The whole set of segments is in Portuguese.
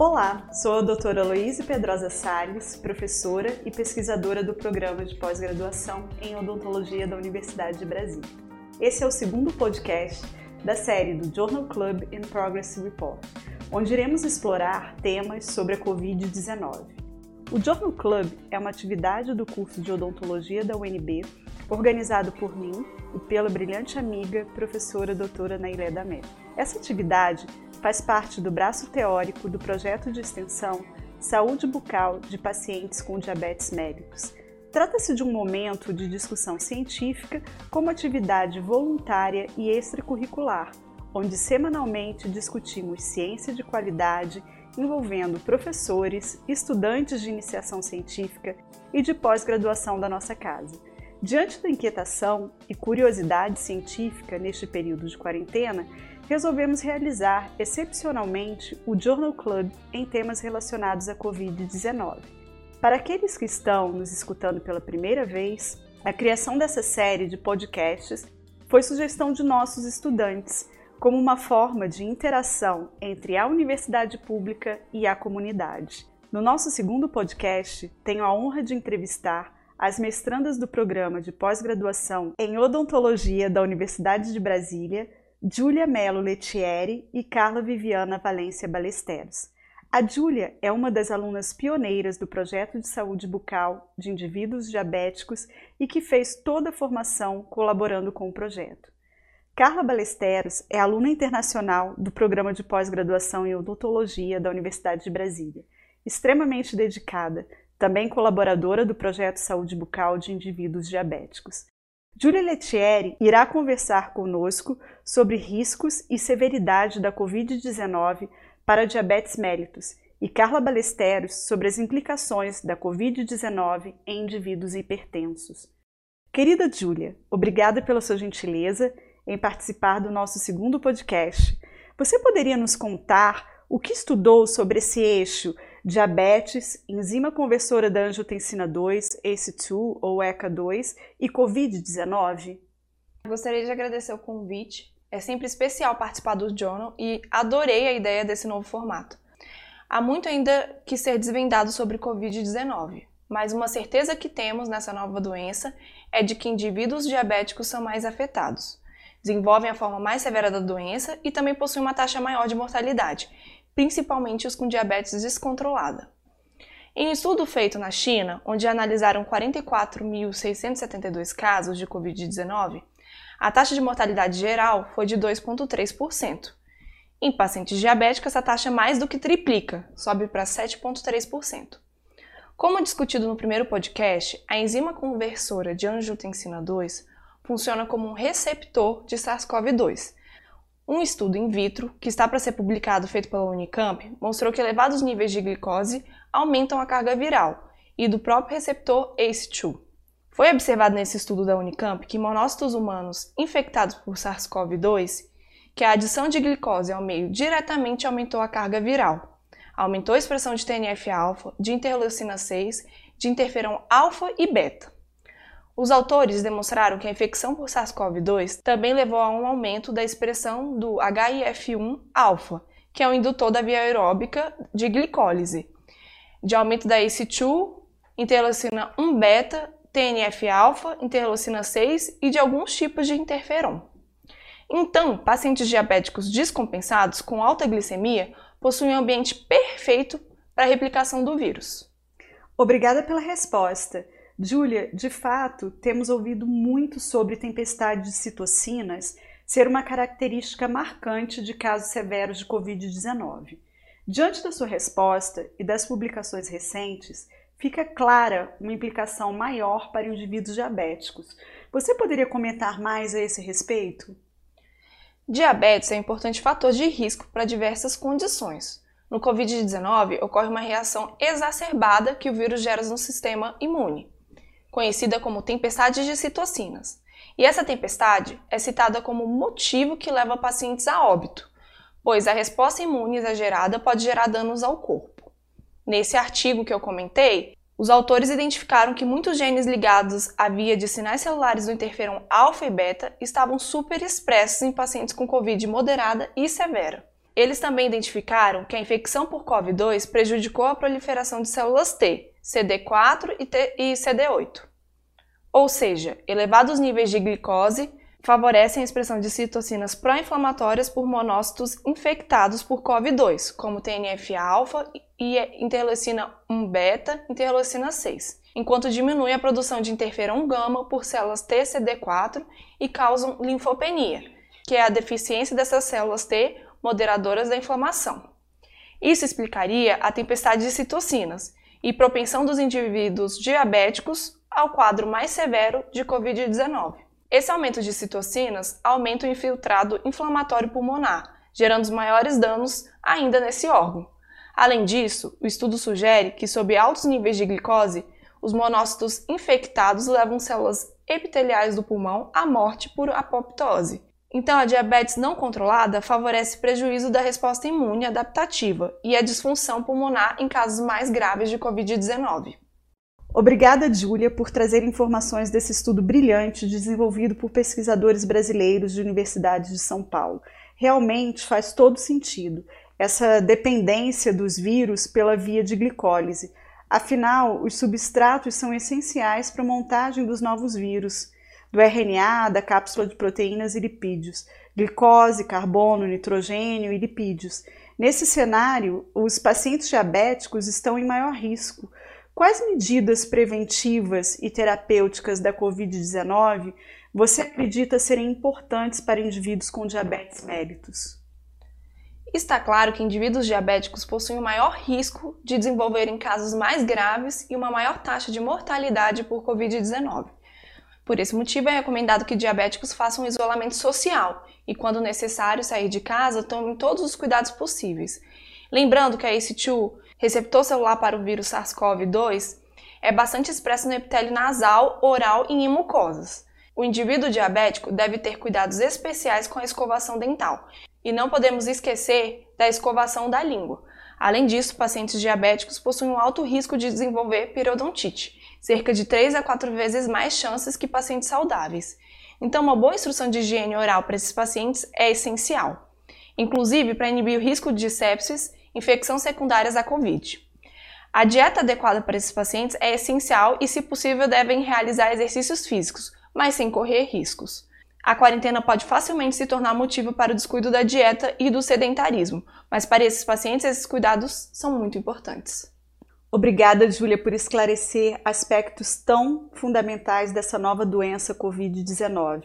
Olá, sou a doutora Luísa Pedrosa Salles, professora e pesquisadora do programa de pós-graduação em odontologia da Universidade de Brasília. Esse é o segundo podcast da série do Journal Club in Progress Report, onde iremos explorar temas sobre a Covid-19. O Journal Club é uma atividade do curso de odontologia da UNB, organizado por mim e pela brilhante amiga, professora doutora Nailé Damé. Essa atividade faz parte do braço teórico do projeto de extensão Saúde Bucal de Pacientes com Diabetes Mellitus. Trata-se de um momento de discussão científica como atividade voluntária e extracurricular, onde semanalmente discutimos ciência de qualidade envolvendo professores, estudantes de iniciação científica e de pós-graduação da nossa casa. Diante da inquietação e curiosidade científica neste período de quarentena, resolvemos realizar excepcionalmente o Journal Club em temas relacionados à Covid-19. Para aqueles que estão nos escutando pela primeira vez, a criação dessa série de podcasts foi sugestão de nossos estudantes, como uma forma de interação entre a universidade pública e a comunidade. No nosso segundo podcast, tenho a honra de entrevistar as mestrandas do programa de pós-graduação em odontologia da Universidade de Brasília, Júlia Melo Letieri e Carla Viviana Valência Balesteros. A Júlia é uma das alunas pioneiras do projeto de saúde bucal de indivíduos diabéticos e que fez toda a formação colaborando com o projeto. Carla Balesteros é aluna internacional do programa de pós-graduação em odontologia da Universidade de Brasília, extremamente dedicada, também colaboradora do projeto Saúde Bucal de Indivíduos Diabéticos. Julia Letieri irá conversar conosco sobre riscos e severidade da Covid-19 para diabetes mellitus e Carla Balesteros sobre as implicações da Covid-19 em indivíduos hipertensos. Querida Júlia, obrigada pela sua gentileza em participar do nosso segundo podcast. Você poderia nos contar o que estudou sobre esse eixo diabetes, enzima conversora da angiotensina 2, ACE2 ou ECA2 e COVID-19? Gostaria de agradecer o convite. É sempre especial participar do Journal e adorei a ideia desse novo formato. Há muito ainda que ser desvendado sobre Covid-19, mas uma certeza que temos nessa nova doença é de que indivíduos diabéticos são mais afetados, desenvolvem a forma mais severa da doença e também possuem uma taxa maior de mortalidade, principalmente os com diabetes descontrolada. Em um estudo feito na China, onde analisaram 44.672 casos de Covid-19, a taxa de mortalidade geral foi de 2,3%. Em pacientes diabéticos, essa taxa mais do que triplica, sobe para 7,3%. Como discutido no primeiro podcast, a enzima conversora de angiotensina 2 funciona como um receptor de SARS-CoV-2, um estudo in vitro, que está para ser publicado feito pela Unicamp, mostrou que elevados níveis de glicose aumentam a carga viral e do próprio receptor ACE2. Foi observado nesse estudo da Unicamp que monócitos humanos infectados por SARS-CoV-2, que a adição de glicose ao meio diretamente aumentou a carga viral, aumentou a expressão de TNF-alfa, de interleucina 6, de interferon alfa e beta. Os autores demonstraram que a infecção por SARS-CoV-2 também levou a um aumento da expressão do HIF1-alfa, que é o indutor da via aeróbica de glicólise, de aumento da ACE2, interleucina 1-beta, TNF-alfa, interleucina 6 e de alguns tipos de interferon. Então, pacientes diabéticos descompensados com alta glicemia possuem um ambiente perfeito para a replicação do vírus. Obrigada pela resposta. Júlia, de fato, temos ouvido muito sobre tempestade de citocinas ser uma característica marcante de casos severos de Covid-19. Diante da sua resposta e das publicações recentes, fica clara uma implicação maior para indivíduos diabéticos. Você poderia comentar mais a esse respeito? Diabetes é um importante fator de risco para diversas condições. No Covid-19, ocorre uma reação exacerbada que o vírus gera no sistema imune conhecida como tempestade de citocinas. E essa tempestade é citada como motivo que leva pacientes a óbito, pois a resposta imune exagerada pode gerar danos ao corpo. Nesse artigo que eu comentei, os autores identificaram que muitos genes ligados à via de sinais celulares do interferon alfa e beta estavam superexpressos em pacientes com Covid moderada e severa. eles também identificaram que a infecção por COVID-2 prejudicou a proliferação de células T, CD4 e, e CD8. Ou seja, elevados níveis de glicose favorecem a expressão de citocinas pró-inflamatórias por monócitos infectados por COVID-2, como TNF-alfa e interleucina 1-beta, interleucina 6, enquanto diminui a produção de interferon gama por células TCD4 e causam linfopenia, que é a deficiência dessas células T moderadoras da inflamação. Isso explicaria a tempestade de citocinas e propensão dos indivíduos diabéticos ao quadro mais severo de COVID-19. Esse aumento de citocinas aumenta o infiltrado inflamatório pulmonar, gerando os maiores danos ainda nesse órgão. Além disso, o estudo sugere que, sob altos níveis de glicose, os monócitos infectados levam células epiteliais do pulmão à morte por apoptose. Então, a diabetes não controlada favorece prejuízo da resposta imune adaptativa e a disfunção pulmonar em casos mais graves de Covid-19. Obrigada, Júlia, por trazer informações desse estudo brilhante desenvolvido por pesquisadores brasileiros de universidades de São Paulo. Realmente faz todo sentido essa dependência dos vírus pela via de glicólise. Afinal, os substratos são essenciais para a montagem dos novos vírus, do RNA, da cápsula de proteínas e lipídios, glicose, carbono, nitrogênio e lipídios. Nesse cenário, os pacientes diabéticos estão em maior risco Quais medidas preventivas e terapêuticas da Covid-19 você acredita serem importantes para indivíduos com diabetes mellitus? Está claro que indivíduos diabéticos possuem o maior risco de desenvolverem casos mais graves e uma maior taxa de mortalidade por Covid-19. Por esse motivo, é recomendado que diabéticos façam isolamento social e, quando necessário sair de casa, tomem todos os cuidados possíveis. Lembrando que a ACE2 receptor celular para o vírus SARS-CoV-2 é bastante expresso no epitélio nasal, oral e em mucosas. O indivíduo diabético deve ter cuidados especiais com a escovação dental e não podemos esquecer da escovação da língua. Além disso, pacientes diabéticos possuem um alto risco de desenvolver periodontite, cerca de 3 a 4 vezes mais chances que pacientes saudáveis. Então, uma boa instrução de higiene oral para esses pacientes é essencial, inclusive para inibir o risco de sepsis infecções secundárias à Covid. A dieta adequada para esses pacientes é essencial e, se possível, devem realizar exercícios físicos, mas sem correr riscos. A quarentena pode facilmente se tornar motivo para o descuido da dieta e do sedentarismo, mas para esses pacientes esses cuidados são muito importantes. Obrigada, Júlia, por esclarecer aspectos tão fundamentais dessa nova doença Covid-19,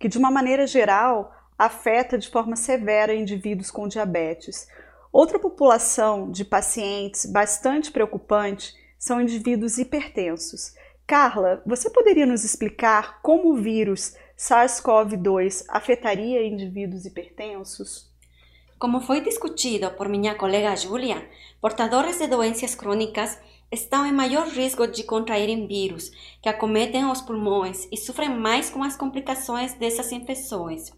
que de uma maneira geral afeta de forma severa indivíduos com diabetes. Outra população de pacientes bastante preocupante são indivíduos hipertensos. Carla, você poderia nos explicar como o vírus SARS-CoV-2 afetaria indivíduos hipertensos? Como foi discutido por minha colega Julia, portadores de doenças crônicas estão em maior risco de contraírem vírus que acometem os pulmões e sofrem mais com as complicações dessas infecções.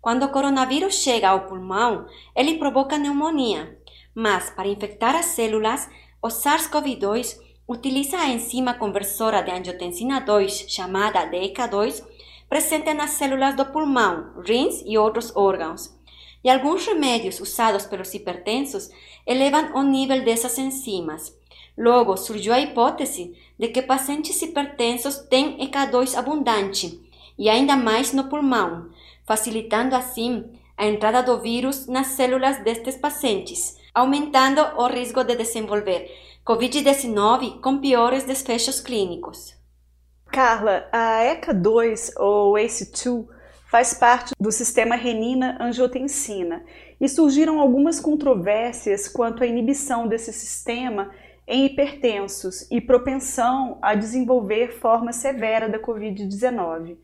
Quando o coronavírus chega ao pulmão, ele provoca pneumonia, mas para infectar as células, o SARS-CoV-2 utiliza a enzima conversora de angiotensina 2, chamada DECA2, presente nas células do pulmão, rins e outros órgãos. E alguns remédios usados pelos hipertensos elevam o nível dessas enzimas. Logo, surgiu a hipótese de que pacientes hipertensos têm ECA2 abundante, e ainda mais no pulmão, facilitando assim a entrada do vírus nas células destes pacientes, aumentando o risco de desenvolver Covid-19 com piores desfechos clínicos. Carla, a ECA2 ou ACE2 faz parte do sistema renina-angiotensina e surgiram algumas controvérsias quanto à inibição desse sistema em hipertensos e propensão a desenvolver forma severa da Covid-19.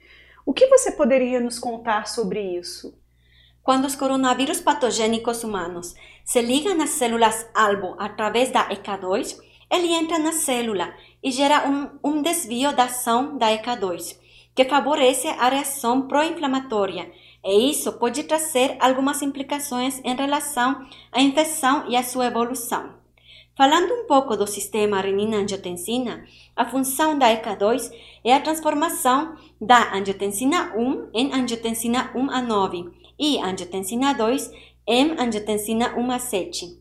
O que você poderia nos contar sobre isso? Quando os coronavírus patogênicos humanos se ligam às células-alvo através da ECA2, ele entra na célula e gera um, um desvio da ação da ECA2, que favorece a reação pró-inflamatória, e isso pode trazer algumas implicações em relação à infecção e à sua evolução. Falando um pouco do sistema renina-angiotensina, a função da ECA2 é a transformação da angiotensina 1 em angiotensina 1 a 9 e angiotensina 2 M-angiotensina 1-7.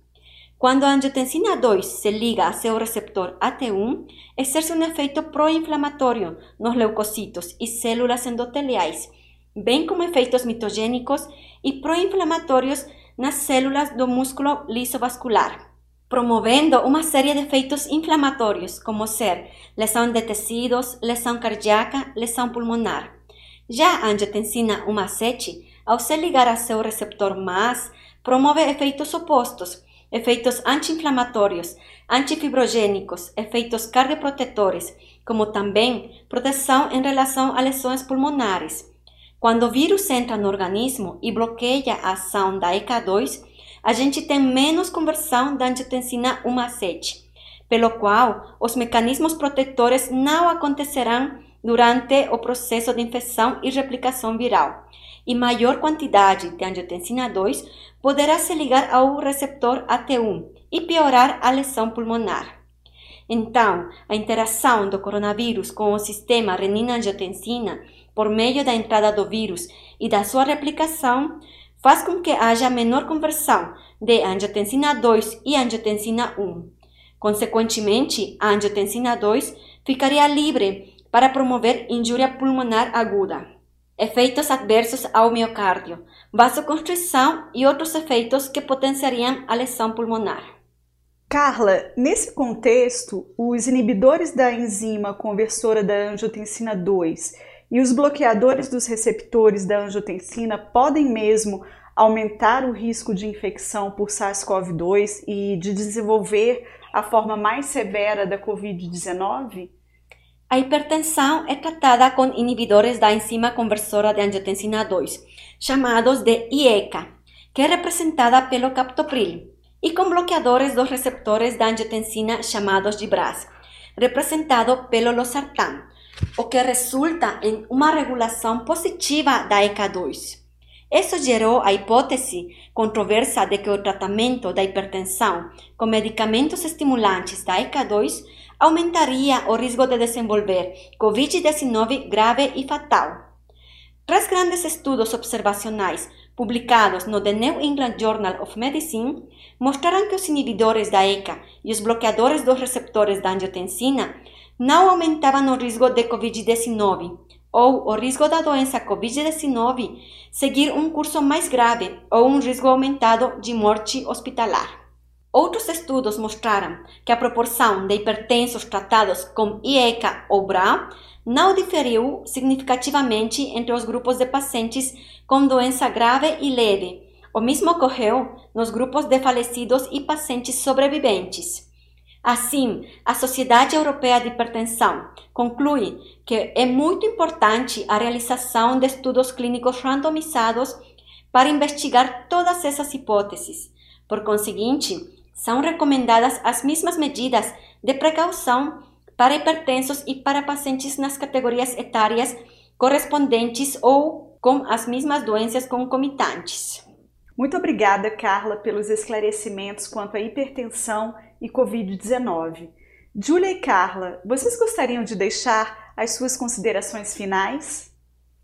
Quando a angiotensina 2 se liga a seu receptor AT1, exerce um efeito pró-inflamatório nos leucocitos e células endoteliais, bem como efeitos mitogênicos e pró-inflamatórios nas células do músculo lisovascular, promovendo uma série de efeitos inflamatórios, como ser lesão de tecidos, lesão cardíaca, lesão pulmonar. Já a angiotensina 1-7, ao se ligar a seu receptor MAS, promove efeitos opostos, efeitos anti-inflamatórios, antifibrogênicos, efeitos cardioprotetores, como também proteção em relação a lesões pulmonares. Quando o vírus entra no organismo e bloqueia a ação da ECA2, a gente tem menos conversão da angiotensina 1 a 7, pelo qual os mecanismos protetores não acontecerão durante o processo de infecção e replicação viral, e maior quantidade de angiotensina 2 poderá se ligar ao receptor AT1 e piorar a lesão pulmonar. Então, a interação do coronavírus com o sistema renina-angiotensina por meio da entrada do vírus e da sua replicação faz com que haja menor conversão de angiotensina 2 e angiotensina 1. Consequentemente, a angiotensina 2 ficaria livre para promover injúria pulmonar aguda, efeitos adversos ao miocárdio, vasoconstrição e outros efeitos que potenciariam a lesão pulmonar. Carla, nesse contexto, os inibidores da enzima conversora da angiotensina 2 e os bloqueadores dos receptores da angiotensina podem mesmo aumentar o risco de infecção por SARS-CoV-2 e de desenvolver a forma mais severa da Covid-19? A hipertensão é tratada com inibidores da enzima conversora de angiotensina 2, chamados de IECA, que é representada pelo captopril, e com bloqueadores dos receptores da angiotensina chamados de BRAS, representado pelo losartan, o que resulta em uma regulação positiva da ECA2. Isso gerou a hipótese controversa de que o tratamento da hipertensão com medicamentos estimulantes da ECA2 aumentaria o risco de desenvolver Covid-19 grave e fatal. Três grandes estudos observacionais publicados no The New England Journal of Medicine mostraram que os inibidores da ECA e os bloqueadores dos receptores da angiotensina não aumentavam o risco de Covid-19 ou o risco da doença Covid-19 seguir um curso mais grave ou um risco aumentado de morte hospitalar. Outros estudos mostraram que a proporção de hipertensos tratados com IECA ou BRA não diferiu significativamente entre os grupos de pacientes com doença grave e leve. O mesmo ocorreu nos grupos de falecidos e pacientes sobreviventes. Assim, a Sociedade Europeia de Hipertensão conclui que é muito importante a realização de estudos clínicos randomizados para investigar todas essas hipóteses. Por conseguinte, são recomendadas as mesmas medidas de precaução para hipertensos e para pacientes nas categorias etárias correspondentes ou com as mesmas doenças concomitantes. Muito obrigada, Carla, pelos esclarecimentos quanto à hipertensão e Covid-19. Júlia e Carla, vocês gostariam de deixar as suas considerações finais?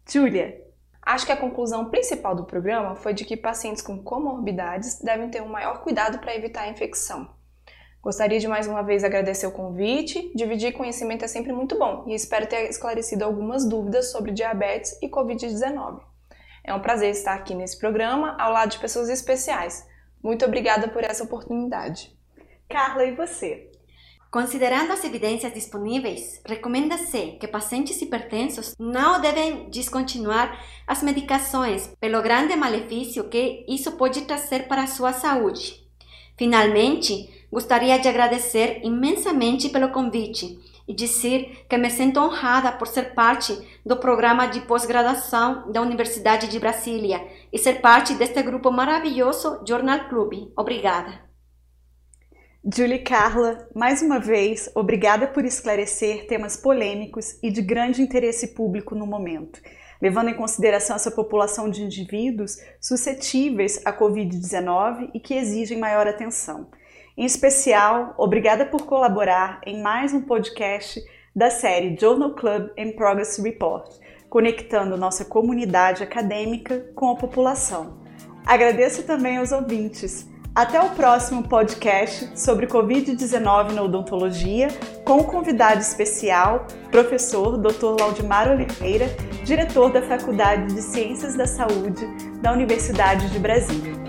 Júlia. Acho que a conclusão principal do programa foi de que pacientes com comorbidades devem ter um maior cuidado para evitar a infecção. Gostaria de mais uma vez agradecer o convite. Dividir conhecimento é sempre muito bom e espero ter esclarecido algumas dúvidas sobre diabetes e Covid-19. É um prazer estar aqui nesse programa ao lado de pessoas especiais. Muito obrigada por essa oportunidade. Carla, e você? Considerando as evidências disponíveis, recomenda-se que pacientes hipertensos não devem descontinuar as medicações pelo grande malefício que isso pode trazer para a sua saúde. Finalmente, gostaria de agradecer imensamente pelo convite e dizer que me sinto honrada por ser parte do programa de pós-graduação da Universidade de Brasília e ser parte deste grupo maravilhoso Journal Club. Obrigada. Julie Carla, mais uma vez, obrigada por esclarecer temas polêmicos e de grande interesse público no momento, levando em consideração essa população de indivíduos suscetíveis à Covid-19 e que exigem maior atenção. Em especial, obrigada por colaborar em mais um podcast da série Journal Club and Progress Report, conectando nossa comunidade acadêmica com a população. Agradeço também aos ouvintes. Até o próximo podcast sobre Covid-19 na odontologia, com o convidado especial, professor Dr. Laudimar Oliveira, diretor da Faculdade de Ciências da Saúde da Universidade de Brasília.